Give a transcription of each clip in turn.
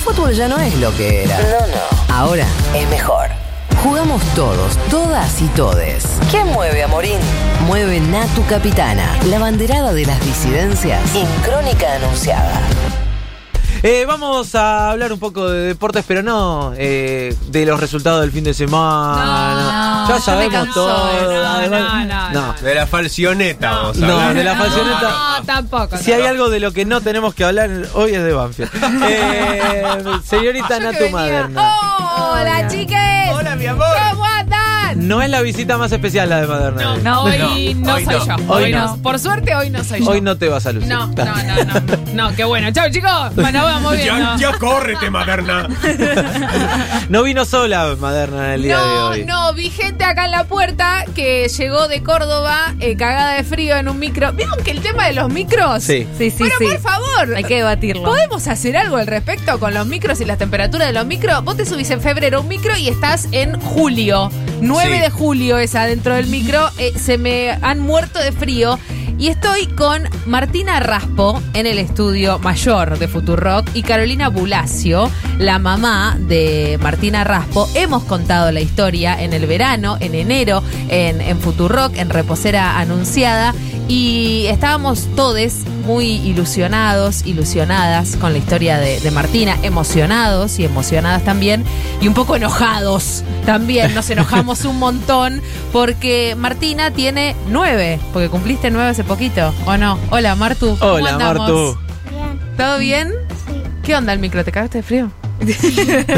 fútbol ya no es lo que era. No, no. Ahora es mejor. Jugamos todos, todas y todes. ¿Quién mueve a Morín? Mueve Natu Capitana, la banderada de las disidencias en Crónica Anunciada. Eh, vamos a hablar un poco de deportes, pero no eh, de los resultados del fin de semana. No, ya no, sabemos todo. cansó. No, además- no, no, De la falsioneta, vamos a No, hablar. de la falsioneta. No, tampoco. Si hay algo de lo que no tenemos que hablar hoy es de Banfield. Eh, señorita Yo Natu Maderna. Hola, chiques. Hola, mi amor. ¿Cómo andan? No es la visita más especial la de Maderna. No, hoy no, No, hoy soy no. yo. Hoy Hoy, no. no. Por suerte, hoy no soy yo. Hoy no te vas a lucir. No, no, no, no. No, qué bueno. Chao, chicos. Bueno, vamos bien. Ya, ¿no? ya córrete, materna. No vino sola Maderna en el día de No, hoy. no, vi gente acá en la puerta que llegó de Córdoba eh, cagada de frío en un micro. ¿Vieron que el tema de los micros? Sí. Sí, sí, Pero sí. por favor, Hay que debatirlo. ¿podemos hacer algo al respecto con los micros y las temperaturas de los micros? Vos te subís en febrero un micro y estás en julio. 9 Sí. de julio es adentro del micro. Eh, se me han muerto de frío. Y estoy con Martina Raspo en el estudio mayor de Futurock y Carolina Bulacio, la mamá de Martina Raspo. Hemos contado la historia en el verano, en enero, en, en Futurock, en Reposera Anunciada. Y estábamos todos muy ilusionados, ilusionadas con la historia de, de Martina, emocionados y emocionadas también, y un poco enojados también. Nos enojamos un montón porque Martina tiene nueve, porque cumpliste nueve hace poquito, ¿o no? Hola, Martu. ¿cómo Hola, andamos? Martu. ¿Todo bien? ¿Qué onda el micro? ¿Te cagaste de frío?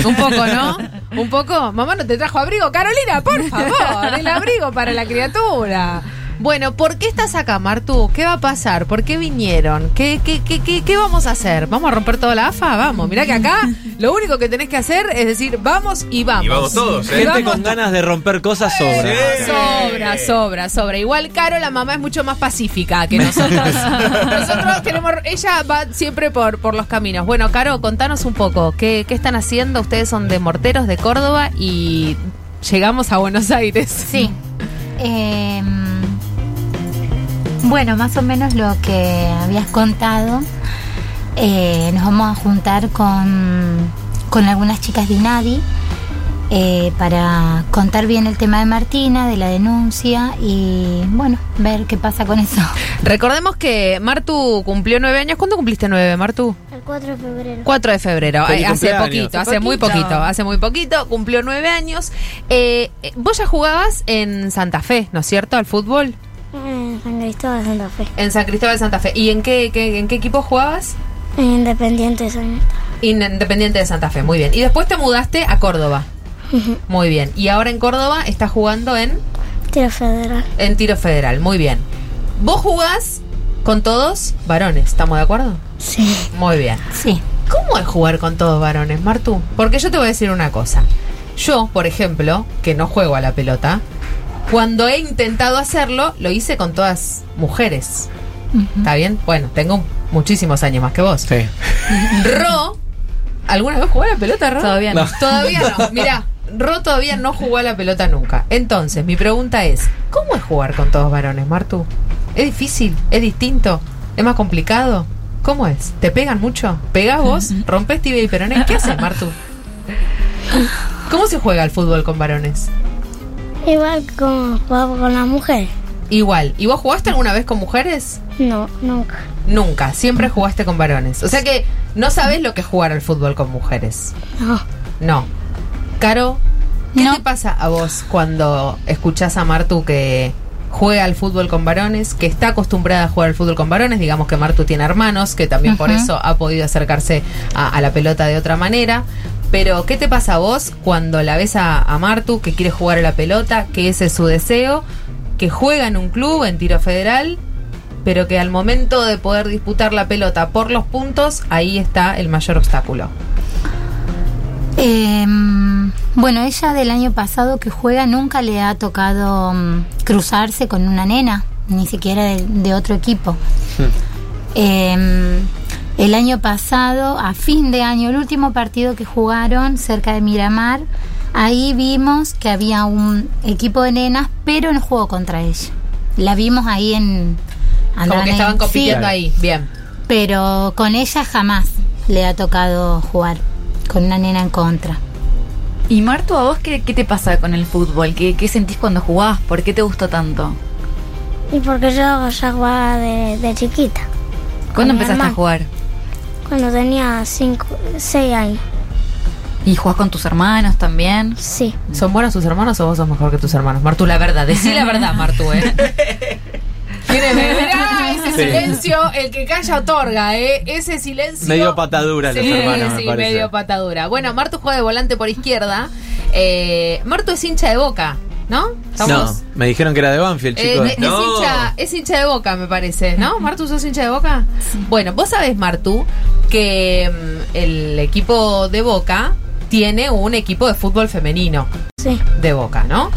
un poco, ¿no? Un poco. Mamá no te trajo abrigo. Carolina, por favor, el abrigo para la criatura. Bueno, ¿por qué estás acá, Martu? ¿Qué va a pasar? ¿Por qué vinieron? ¿Qué, qué, qué, qué, qué vamos a hacer? ¿Vamos a romper toda la AFA? Vamos, mirá que acá lo único que tenés que hacer es decir, vamos y vamos. Y vamos todos, ¿eh? Gente Vamos con ganas de romper cosas sobra. Sí. Sobra, sobra, sobra. Igual Caro, la mamá es mucho más pacífica que nosotros. nosotros tenemos, ella va siempre por, por los caminos. Bueno, Caro, contanos un poco, ¿qué, qué están haciendo? Ustedes son de Morteros de Córdoba y llegamos a Buenos Aires. Sí. Eh, bueno, más o menos lo que habías contado. Eh, nos vamos a juntar con, con algunas chicas de UNADI eh, para contar bien el tema de Martina, de la denuncia y bueno, ver qué pasa con eso. Recordemos que Martu cumplió nueve años. ¿Cuándo cumpliste nueve, Martu? El 4 de febrero. 4 de febrero, Feliz hace poquito, Hace muy poquito. poquito, hace muy poquito, cumplió nueve años. Eh, eh, vos ya jugabas en Santa Fe, ¿no es cierto? Al fútbol. En San Cristóbal de Santa Fe. En San Cristóbal de Santa Fe. ¿Y en qué, qué- en qué equipo jugabas? En Independiente de San Independiente de Santa Fe, muy bien. Y después te mudaste a Córdoba. Muy bien. Y ahora en Córdoba estás jugando en, Tiro Federal. en tiro federal, muy bien. ¿Vos jugás con todos varones? ¿Estamos de acuerdo? Sí. Muy bien. Sí. ¿Cómo es jugar con todos varones, Martu? Porque yo te voy a decir una cosa. Yo, por ejemplo, que no juego a la pelota, cuando he intentado hacerlo, lo hice con todas mujeres. ¿Está bien? Bueno, tengo muchísimos años más que vos. Sí. Ro, ¿alguna vez jugó a la pelota, Ro? Todavía no. No. Todavía no. Mira, Ro todavía no jugó a la pelota nunca. Entonces, mi pregunta es, ¿cómo es jugar con todos varones, Martu? ¿Es difícil? ¿Es distinto? ¿Es más complicado? ¿Cómo es? ¿Te pegan mucho? ¿Pegás vos? ¿Rompes tibia y peroné? ¿Qué haces, Martu? ¿Cómo se juega el fútbol con varones? Igual como jugaba con las mujeres. Igual. ¿Y vos jugaste alguna vez con mujeres? No, nunca. Nunca. Siempre jugaste con varones. O sea que no sabes lo que es jugar al fútbol con mujeres. No. No. Caro, ¿qué No. te pasa a vos cuando escuchás a Martu que juega al fútbol con varones, que está acostumbrada a jugar al fútbol con varones? Digamos que Martu tiene hermanos, que también por eso ha podido acercarse a, a la pelota de otra manera. Pero, ¿qué te pasa a vos cuando la ves a, a Martu que quiere jugar a la pelota, que ese es su deseo, que juega en un club, en tiro federal, pero que al momento de poder disputar la pelota por los puntos, ahí está el mayor obstáculo? Eh, bueno, ella del año pasado que juega nunca le ha tocado mm, cruzarse con una nena, ni siquiera de, de otro equipo. Eh, el año pasado, a fin de año, el último partido que jugaron cerca de Miramar, ahí vimos que había un equipo de nenas, pero no jugó contra ella. La vimos ahí en... Como que ahí- estaban compitiendo sí, ahí. Bien. pero con ella jamás le ha tocado jugar. con una nena en contra. Y Martu, ¿a vos qué, qué te pasa con el fútbol? ¿Qué, ¿Qué sentís cuando jugás? ¿Por qué te gustó tanto? Y porque yo ya jugaba de, de chiquita. ¿Cuándo empezaste a jugar? Cuando tenía 5, 6 años. ¿Y jugás con tus hermanos también? Sí. ¿Son buenos tus hermanos o vos sos mejor que tus hermanos? Martu, la verdad, decí la verdad, Martu, ¿eh? Mirá ese Sí. silencio, el que calla otorga, ¿eh? Ese silencio. Medio patadura los Sí, hermanos, me sí, parece. medio patadura. Bueno, Martu juega de volante por izquierda. Eh, Martu es hincha de boca, ¿no? No, me dijeron que era de Banfield, Eh, chicos. es, No. hincha, es hincha de boca, me parece, ¿no? Martu, ¿sos hincha de boca? Bueno, vos sabés, Martu, que mm, el equipo de boca tiene un equipo de fútbol femenino Sí. de Boca, ¿no?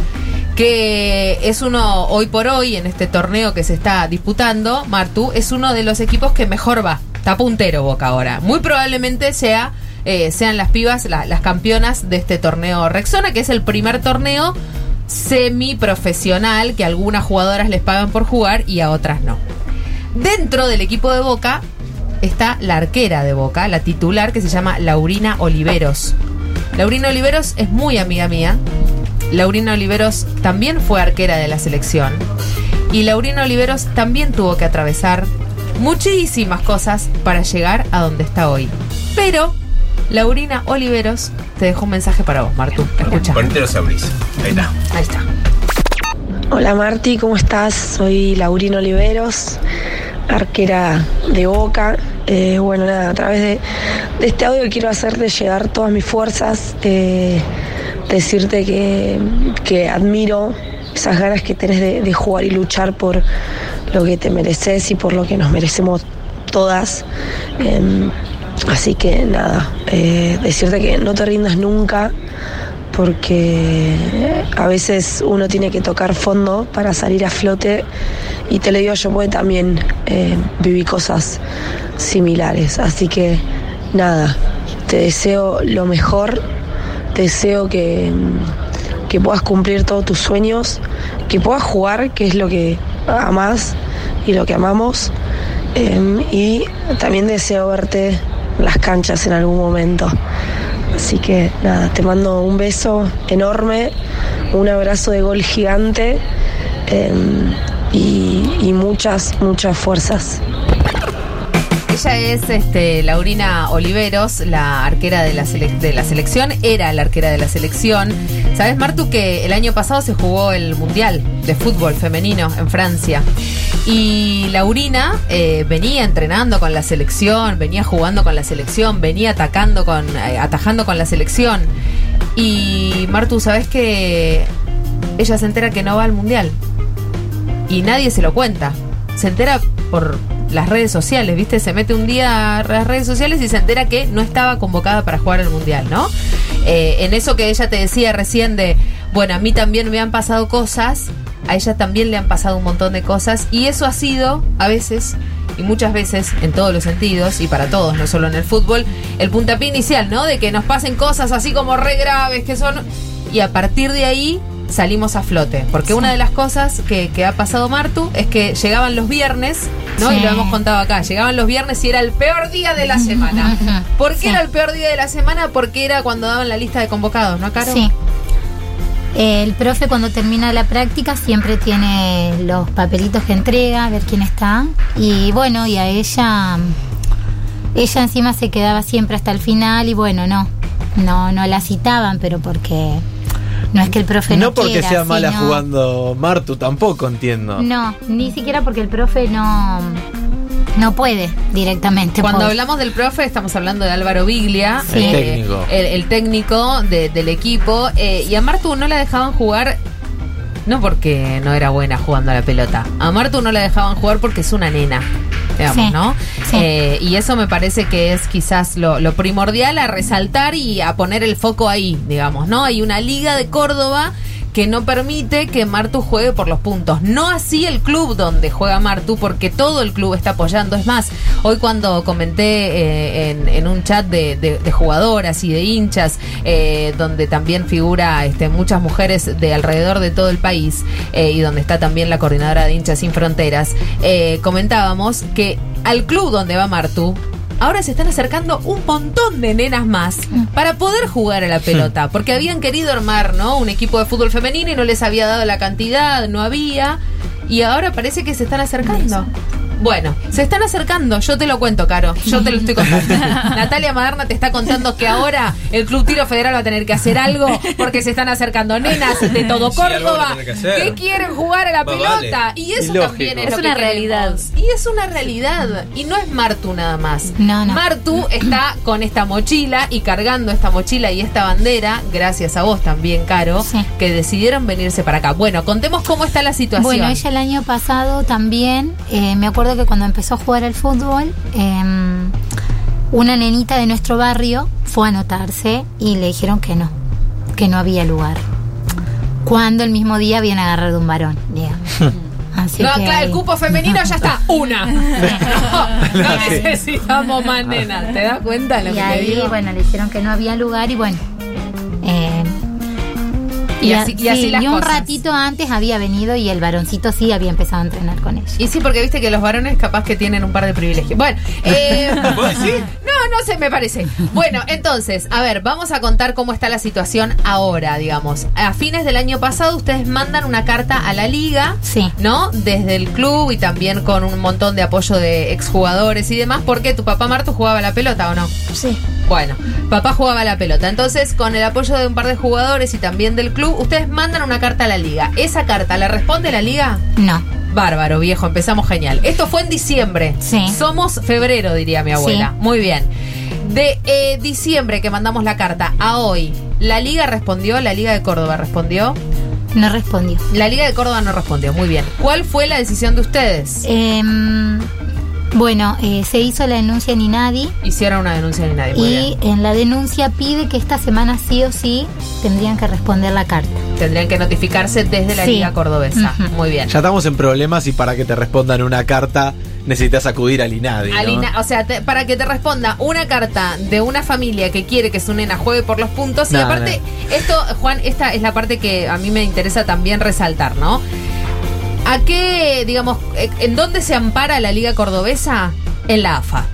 Que es uno, hoy por hoy, en este torneo que se está disputando, Martu, es uno de los equipos que mejor va. Está puntero Boca ahora. Muy probablemente sea, eh, sean las pibas la- las campeonas de este torneo Rexona, que es el primer torneo semiprofesional que a algunas jugadoras les pagan por jugar y a otras no. Dentro del equipo de Boca está la arquera de Boca, la titular, que se llama Laurina Oliveros. Laurina Oliveros es muy amiga mía. Laurina Oliveros también fue arquera de la selección. Y Laurina Oliveros también tuvo que atravesar muchísimas cosas para llegar a donde está hoy. Pero Laurina Oliveros te dejó un mensaje para vos, Martu. Escucha. Ponete los auris. Ahí está. Ahí está. Hola Marti, ¿cómo estás? Soy Laurino Oliveros, arquera de Boca. Eh, bueno, nada, a través de, de este audio quiero hacerte llegar todas mis fuerzas, eh, decirte que, que admiro esas ganas que tenés de, de jugar y luchar por lo que te mereces y por lo que nos merecemos todas. Em, así que nada, eh, decirte que no te rindas nunca porque a veces uno tiene que tocar fondo para salir a flote y te lo digo yo porque también eh, viví cosas similares. Así que nada, te deseo lo mejor, te deseo que, que puedas cumplir todos tus sueños, que puedas jugar, que es lo que amás y lo que amamos. eh, y también deseo verte las canchas en algún momento. Así que nada, te mando un beso enorme, un abrazo de gol gigante eh, y, muchas, muchas fuerzas. Ella es este, Laurina Oliveros, la arquera de la, de la selección, era la arquera de la selección. ¿Sabes, Martu, que el año pasado se jugó el Mundial de Fútbol Femenino en Francia? Y Laurina eh, venía entrenando con la selección, venía jugando con la selección, venía atacando con, eh, atajando con la selección. Y Martu, ¿sabes que ella se entera que no va al Mundial? y nadie se lo cuenta. Se entera por las redes sociales, ¿viste? Se mete un día a las redes sociales y se entera que no estaba convocada para jugar el mundial, ¿no? Eh, en eso que ella te decía recién de, bueno, a mí también me han pasado cosas, a ella también le han pasado un montón de cosas y eso ha sido, a veces, y muchas veces, en todos los sentidos, y para todos, no solo en el fútbol, el puntapié inicial, ¿no? De que nos pasen cosas así como re graves, que son... Y a partir de ahí salimos a flote. Porque una de las cosas que, que ha pasado Martu es que llegaban los viernes, ¿no? Sí. Y lo hemos contado acá, llegaban los viernes y era el peor día de la semana. ¿Por qué Sí. era el peor día de la semana? Porque era cuando daban la lista de convocados, ¿no, Caro? Sí. El profe cuando termina la práctica siempre tiene los papelitos que entrega, a ver quién está. Y bueno, y a ella, ella encima se quedaba siempre hasta el final y bueno, no, no, no la citaban, pero porque no es que el profe no, No porque quiera, sea mala sino- jugando Martu, tampoco entiendo. No, ni siquiera porque el profe no, no puede directamente. Cuando por- hablamos del profe, estamos hablando de Álvaro Biglia, Sí. El técnico. el, el técnico de- del equipo. eh, y a Martu no la dejaban jugar, no porque no era buena jugando a la pelota. A Martu no la dejaban jugar porque es una nena, digamos, Sí, ¿no? sí. Eh, y eso me parece que es quizás lo, lo primordial a resaltar y a poner el foco ahí, digamos, ¿no? Hay una liga de Córdoba que no permite que Martu juegue por los puntos. No así el club donde juega Martu, porque todo el club está apoyando. Es más, hoy cuando comenté eh, en, un chat de, jugadoras y de hinchas, eh, donde también figura este, muchas mujeres de alrededor de todo el país, eh, y donde está también la coordinadora de hinchas sin fronteras, comentábamos que al club donde va Martu, ahora se están acercando un montón de nenas más para poder jugar a la pelota, porque habían querido armar, ¿no? Un equipo de fútbol femenino y no les había dado la cantidad, no había, y ahora parece que se están acercando. Bueno, se están acercando, yo te lo cuento, Caro. Yo te lo estoy contando. Natalia Maderna te está contando que ahora el Club Tiro Federal va a tener que hacer algo porque se están acercando nenas de todo Sí, Córdoba que quieren jugar a la pelota. vale. Y eso también es, Es lo una que realidad. queremos. Y es una realidad. Y no es Martu nada más. No, no. Martu está con esta mochila y cargando esta mochila y esta bandera, gracias a vos también, Caro, Sí. que decidieron venirse para acá. Bueno, contemos cómo está la situación. Bueno, ella el año pasado también, eh, me acuerdo que cuando empezó a jugar al fútbol, eh, una nenita de nuestro barrio fue a anotarse y le dijeron que no, que no había lugar. Cuando el mismo día habían agarrado un varón, digamos. Así No, que claro, el cupo femenino ya está. Una. No, no necesitamos más nenas. ¿Te das cuenta de lo Y que te ahí, digo? bueno, le dijeron que no había lugar y bueno. Y a- así- y así sí, las y un cosas. ratito antes había venido y el varoncito sí había empezado a entrenar con ella. Y sí, porque viste que los varones capaz que tienen un par de privilegios. Bueno, eh, ¿Vos decís? no, no sé, me parece. Bueno, entonces, a ver, vamos a contar cómo está la situación ahora, digamos. A fines del año pasado ustedes mandan una carta a la liga, Sí. ¿no? Desde el club y también con un montón de apoyo de exjugadores y demás, porque tu papá Marto jugaba la pelota o no. Sí. Bueno, papá jugaba la pelota. Entonces, con el apoyo de un par de jugadores y también del club, ustedes mandan una carta a la liga. ¿Esa carta la responde la liga? No. Bárbaro, viejo, empezamos genial. Esto fue en diciembre. Sí. Somos febrero, diría mi abuela. Sí. Muy bien. De eh, diciembre que mandamos la carta a hoy, ¿la liga respondió? ¿La liga de Córdoba respondió? No respondió. La liga de Córdoba no respondió. Muy bien. ¿Cuál fue la decisión de ustedes? Em, bueno, eh, se hizo la denuncia en INADI Hicieron una denuncia ni nadie. Muy y bien. en la denuncia pide que esta semana sí o sí tendrían que responder la carta. Tendrían que notificarse desde la Sí. liga cordobesa. Muy bien. Ya estamos en problemas y para que te respondan una carta necesitas acudir al INADI. ¿no? Alina- o sea, te- para que te responda una carta de una familia que quiere que su nena juegue por los puntos. y No, aparte, esto, Juan, esta es la parte que a mí me interesa también resaltar, ¿no? ¿A qué, digamos, eh, en dónde se ampara la Liga Cordobesa? En la AFA.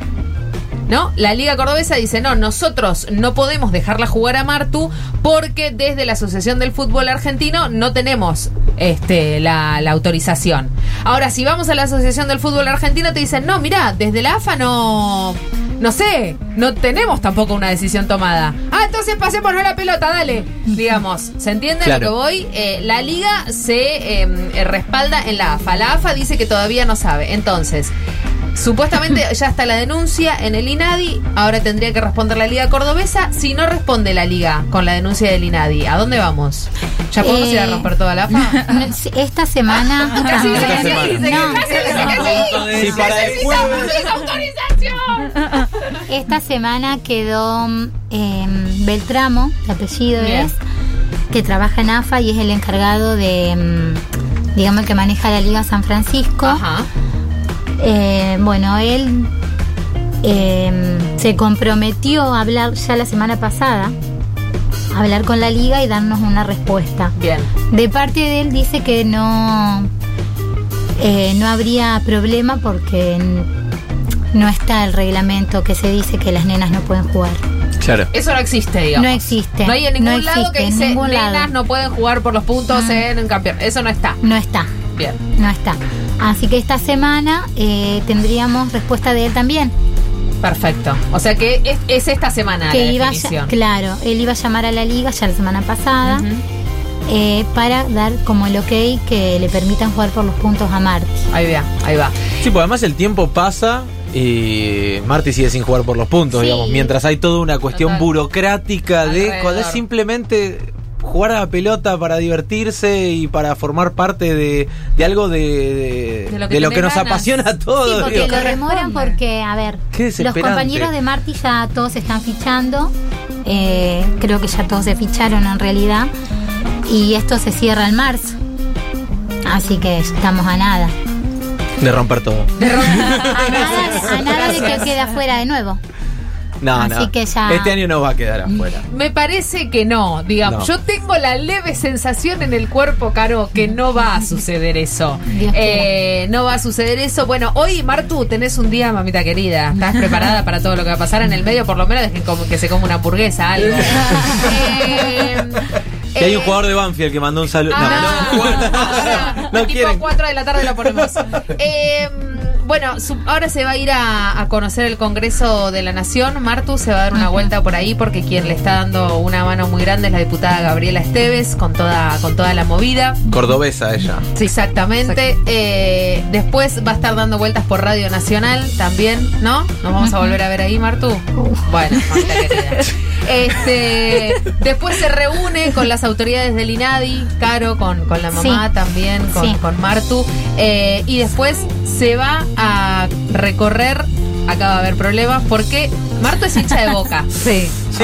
¿No? La Liga Cordobesa dice, no, nosotros no podemos dejarla jugar a Martu porque desde la Asociación del Fútbol Argentino no tenemos este, la, la autorización. Ahora, si vamos a la Asociación del Fútbol Argentino, te dicen, no, mira, desde la AFA no... No sé, no tenemos tampoco una decisión tomada. Ah, entonces pasémonos la pelota, dale. Digamos, ¿se entiende Claro. lo que voy? Eh, la liga se eh, eh, respalda en la AFA. La AFA dice que todavía no sabe. Entonces, Supuestamente ya está la denuncia en el INADI, ahora tendría que responder la Liga Cordobesa. Si no responde la Liga con la denuncia del INADI, ¿a dónde vamos? ¿Ya podemos Eh, ir a romper toda la AFA? Esta semana. Casi dice que sí, casi dice que sí. Sí, para el jueves. esa autorización! Esta semana quedó eh, Beltramo, de apellido Bien. es, que trabaja en AFA y es el encargado de, mm, digamos, que maneja la Liga San Francisco. Ajá. Eh, bueno, él eh, se comprometió a hablar ya la semana pasada, a hablar con la liga y darnos una respuesta. Bien. De parte de él dice que no, eh, no habría problema porque no está el reglamento que se dice que las nenas no pueden jugar. Claro. Eso no existe, digamos. No existe. No hay en ningún No lado que existe, dice ningún nenas lado. no pueden jugar por los puntos en un campeón. Eso no está. No está, Bien. no está. Así que esta semana eh, tendríamos respuesta de él también. Perfecto. O sea que es, es esta semana que la iba definición. claro, él iba a llamar a la liga ya la semana pasada eh, para dar como el ok que le permitan jugar por los puntos a Marti. Ahí va, ahí va. Sí, pues además el tiempo pasa y Marty sigue sin jugar por los puntos, Sí. digamos. Mientras hay toda una cuestión Total. burocrática de Alrededor. cuando es simplemente jugar a la pelota para divertirse y para formar parte de, de algo de, de- De lo que de lo que tenés nos apasiona a Sí, todos. porque digo. lo demoran porque, a ver, los compañeros de Marti ya todos están fichando. eh, creo que ya todos se ficharon en realidad. Y esto se cierra en marzo. Así que estamos a nada. De romper todo. A nada, a nada de que quede afuera de nuevo. No, Así no. que ya- Este año no va a quedar afuera. Me parece que no, digamos. No. Yo tengo la leve sensación en el cuerpo, Caro, que no va a suceder eso. Eh, no va a suceder eso. Bueno, hoy, Martu, tenés un día, mamita querida. ¿Estás preparada para todo lo que va a pasar en el medio? Por lo menos dejen como que se come una hamburguesa, algo. Eh, Que hay un eh, jugador de Banfield que mandó un saludo. Ah, no, no, no quieren. 4 de la tarde lo ponemos. Bueno, su- ahora se va a ir a, a conocer el Congreso de la Nación. Martu se va a dar una vuelta por ahí porque quien le está dando una mano muy grande es la diputada Gabriela Esteves con toda, con toda la movida. Cordobesa ella. Sí, exactamente. Eh, después va a estar dando vueltas por Radio Nacional también, ¿no? Nos vamos a volver a ver ahí, Martu. Bueno, mamita querida. Este, después se reúne con las autoridades del INADI, Caro, con, con la mamá Sí. también, con, Sí. con Martu. eh, y después se va a recorrer. Acá va a haber problemas porque Martu es hincha de boca. Sí. Sí.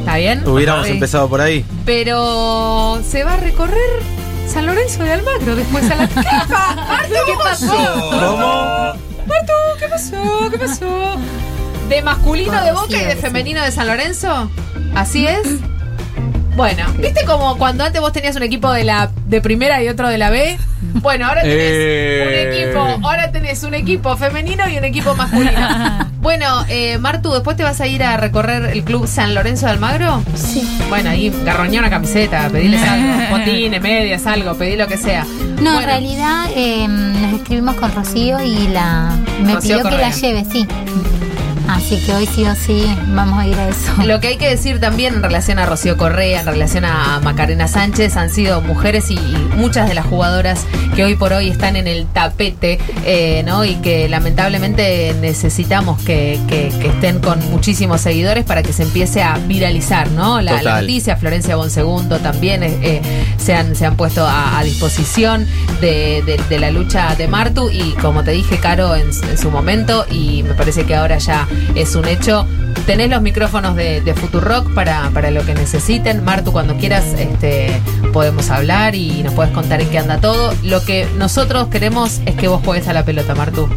¿Está bien? Hubiéramos Sí. empezado por ahí. Pero se va a recorrer San Lorenzo de Almagro después a la ¿Qué pa- Martu, ¿qué pasó? ¿Cómo? Martu, ¿qué pasó? ¿Qué pasó? ¿De masculino de Boca y de femenino de San Lorenzo? ¿Así es? Bueno, ¿viste como cuando antes vos tenías un equipo de la de primera y otro de la B? Bueno, ahora tenés Eh. un equipo, ahora tenés un equipo femenino y un equipo masculino. Bueno, eh, Martu, después te vas a ir a recorrer el club San Lorenzo de Almagro. Sí. Bueno, ahí garroñá una camiseta, pedirles algo, botines, medias, algo, pedí lo que sea. No, Bueno, en realidad eh, nos escribimos con Rocío y la me Rocío pidió que la lleve, sí. Así que hoy sí o sí vamos a ir a eso. Lo que hay que decir también en relación a Rocío Correa, en relación a Macarena Sánchez, han sido mujeres y, y muchas de las jugadoras que hoy por hoy están en el tapete, eh, ¿no? Y que lamentablemente necesitamos que, que- que estén con muchísimos seguidores para que se empiece a viralizar, ¿no? La, noticia, Florencia Bonsegundo también eh, eh, se, han, se han puesto a, a disposición de, de- de la lucha de Martu y como te dije, Caro, en, en su momento, y me parece que ahora ya es un hecho. Tenés los micrófonos de, de Futurock para, para lo que necesiten. Martu, cuando quieras, este, podemos hablar y nos puedes contar en qué anda todo. Lo que nosotros queremos es que vos juegues a la pelota, Martu.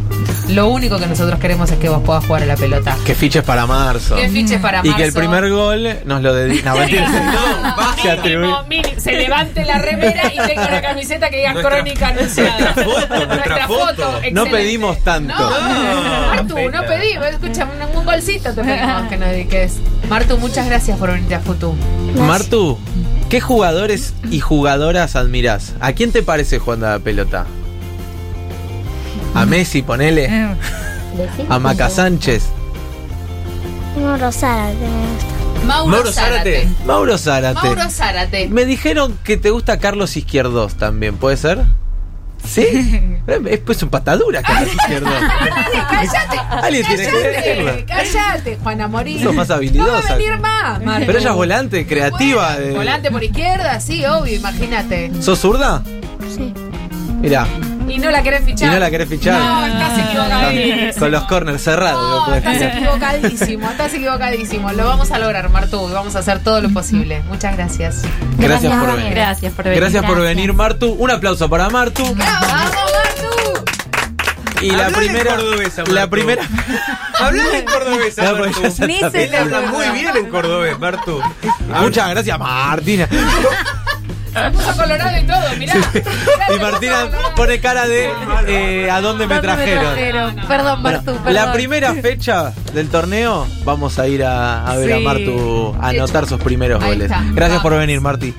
Lo único que nosotros queremos es que vos puedas jugar a la pelota. Que fiches para marzo. Que fiches para Y marzo. que el primer gol nos lo dedique. No. No, Se se levante la remera y tenga una camiseta que diga Nuestra- crónica anunciada. nuestra foto, nuestra foto. No pedimos tanto. No, No, Martu, no pedimos, escucha, un, un golcito te pedimos que nos dediques. Martu, muchas gracias por venir a Futu. Martu, ¿qué jugadores y jugadoras admirás? ¿A quién te parece jugando a la pelota? ¿A Messi, ponele? ¿A Maca Sánchez? No, Rosara, te me gusta. Mauro, Mauro Zárate. Zárate. Mauro Zárate. Mauro Zárate. Me dijeron que te gusta Carlos Izquierdos también, ¿puede ser? ¿Sí? Es pues un patadura, Carlos Izquierdos. Cállate. Alguien tiene que Cállate, cállate, Juana Morín. Sos más No va habilidosa. a venir más, Martu. Pero ella es volante, creativa. Bueno, eh. Volante por izquierda, sí, obvio, imagínate. ¿Sos zurda? Sí. Mirá, Y no la querés fichar. ¿Y no la querés fichar? No, estás equivocadísimo. con, los corners cerrados. No, estás equivocadísimo, estás equivocadísimo. Lo vamos a lograr, Martu, y vamos a hacer todo lo posible. Muchas gracias. Gracias por Gracias. venir. Gracias por venir. Gracias por Gracias. venir, Martu. Un aplauso para Martu. ¡Vamos, Martu! Y la primera. cordobesa, la Martu. primera. Hablale en cordobés, Martu. Ni se habla muy bien en cordobés, Martu. Muchas gracias, Martina. Se puso colorado y todo, mirá. Y Martina pone cara de eh, ¿a dónde me ¿Dónde me trajeron? Perdón, Bueno, Martu, perdón. la primera fecha del torneo vamos a ir a, a ver a. Martu a anotar sus primeros ahí goles. está. Gracias por venir, Marti.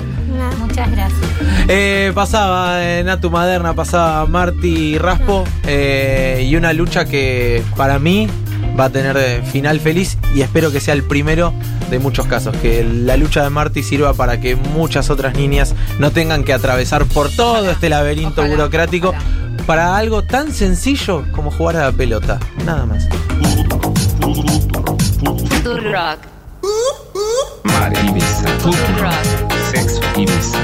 Muchas gracias. Eh, pasaba eh, Natu Maderna, pasaba Marti Raspo eh, y una lucha que para mí va a tener eh, final feliz y espero que sea el primero de muchos casos, que la lucha de Marti sirva para que muchas otras niñas no tengan que atravesar por todo Ojalá, este laberinto ojalá, burocrático ojalá. para algo tan sencillo como jugar a la pelota, nada más. Futurock. Mar Ibiza. Sexo Ibiza.